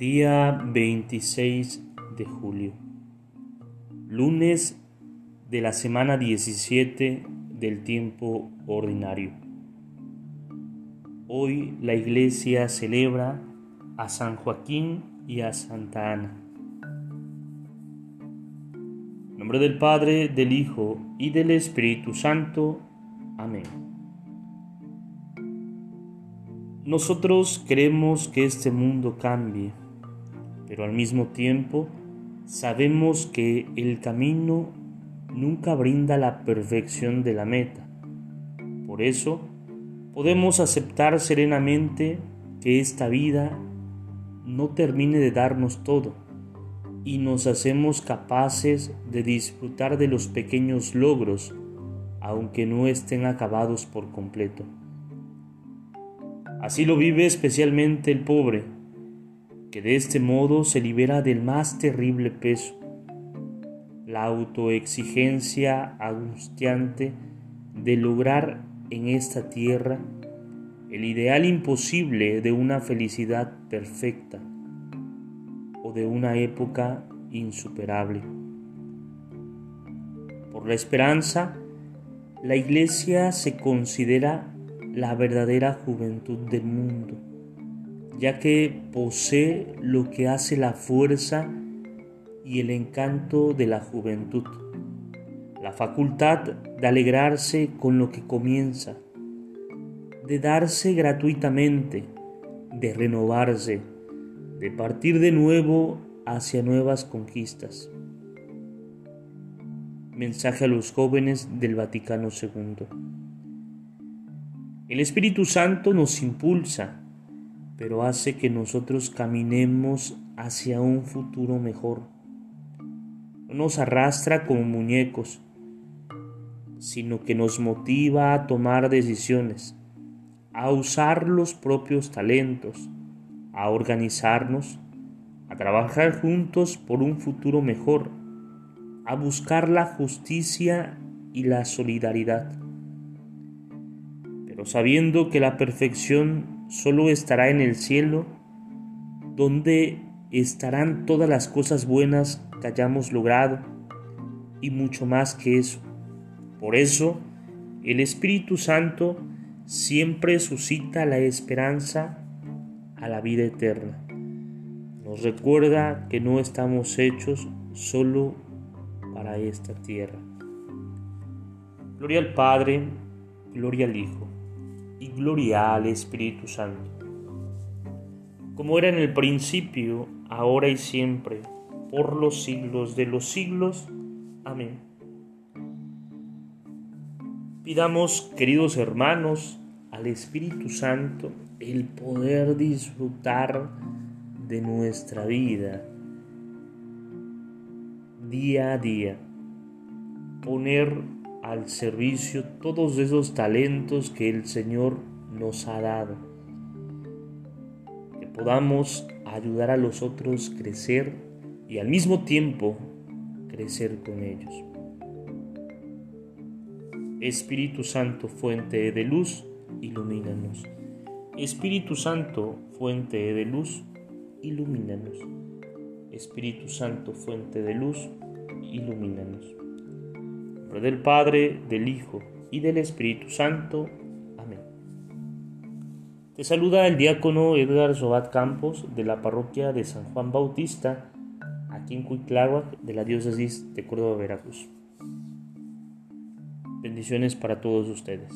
Día 26 de julio. Lunes de la semana 17 del tiempo ordinario. Hoy la iglesia celebra a San Joaquín y a Santa Ana. En nombre del Padre, del Hijo y del Espíritu Santo. Amén. Nosotros queremos que este mundo cambie, pero al mismo tiempo sabemos que el camino nunca brinda la perfección de la meta. Por eso, podemos aceptar serenamente que esta vida no termine de darnos todo y nos hacemos capaces de disfrutar de los pequeños logros, aunque no estén acabados por completo. Así lo vive especialmente el pobre, que de este modo se libera del más terrible peso, la autoexigencia angustiante de lograr en esta tierra el ideal imposible de una felicidad perfecta o de una época insuperable. Por la esperanza, la Iglesia se considera la verdadera juventud del mundo, ya que posee lo que hace la fuerza y el encanto de la juventud, la facultad de alegrarse con lo que comienza, de darse gratuitamente, de renovarse, de partir de nuevo hacia nuevas conquistas. Mensaje a los jóvenes del Vaticano II. El Espíritu Santo nos impulsa, pero hace que nosotros caminemos hacia un futuro mejor. No nos arrastra como muñecos, sino que nos motiva a tomar decisiones, a usar los propios talentos, a organizarnos, a trabajar juntos por un futuro mejor, a buscar la justicia y la solidaridad sabiendo que la perfección solo estará en el cielo, donde estarán todas las cosas buenas que hayamos logrado y mucho más que eso. Por eso, el Espíritu Santo siempre suscita la esperanza a la vida eterna. Nos recuerda que no estamos hechos solo para esta tierra. Gloria al Padre, gloria al Hijo y gloria al Espíritu Santo, como era en el principio, ahora y siempre, por los siglos de los siglos. Amén. Pidamos, queridos hermanos, al Espíritu Santo el poder disfrutar de nuestra vida día a día, poner al servicio todos esos talentos que el Señor nos ha dado. Que podamos ayudar a los otros crecer y al mismo tiempo crecer con ellos. Espíritu Santo, fuente de luz, ilumínanos. Espíritu Santo, fuente de luz, ilumínanos. Espíritu Santo, fuente de luz, ilumínanos del Padre, del Hijo y del Espíritu Santo. Amén. Te saluda el diácono Edgar Sobat Campos de la parroquia de San Juan Bautista, aquí en Cuitláhuac, de la diócesis de Córdoba, Veracruz. Bendiciones para todos ustedes.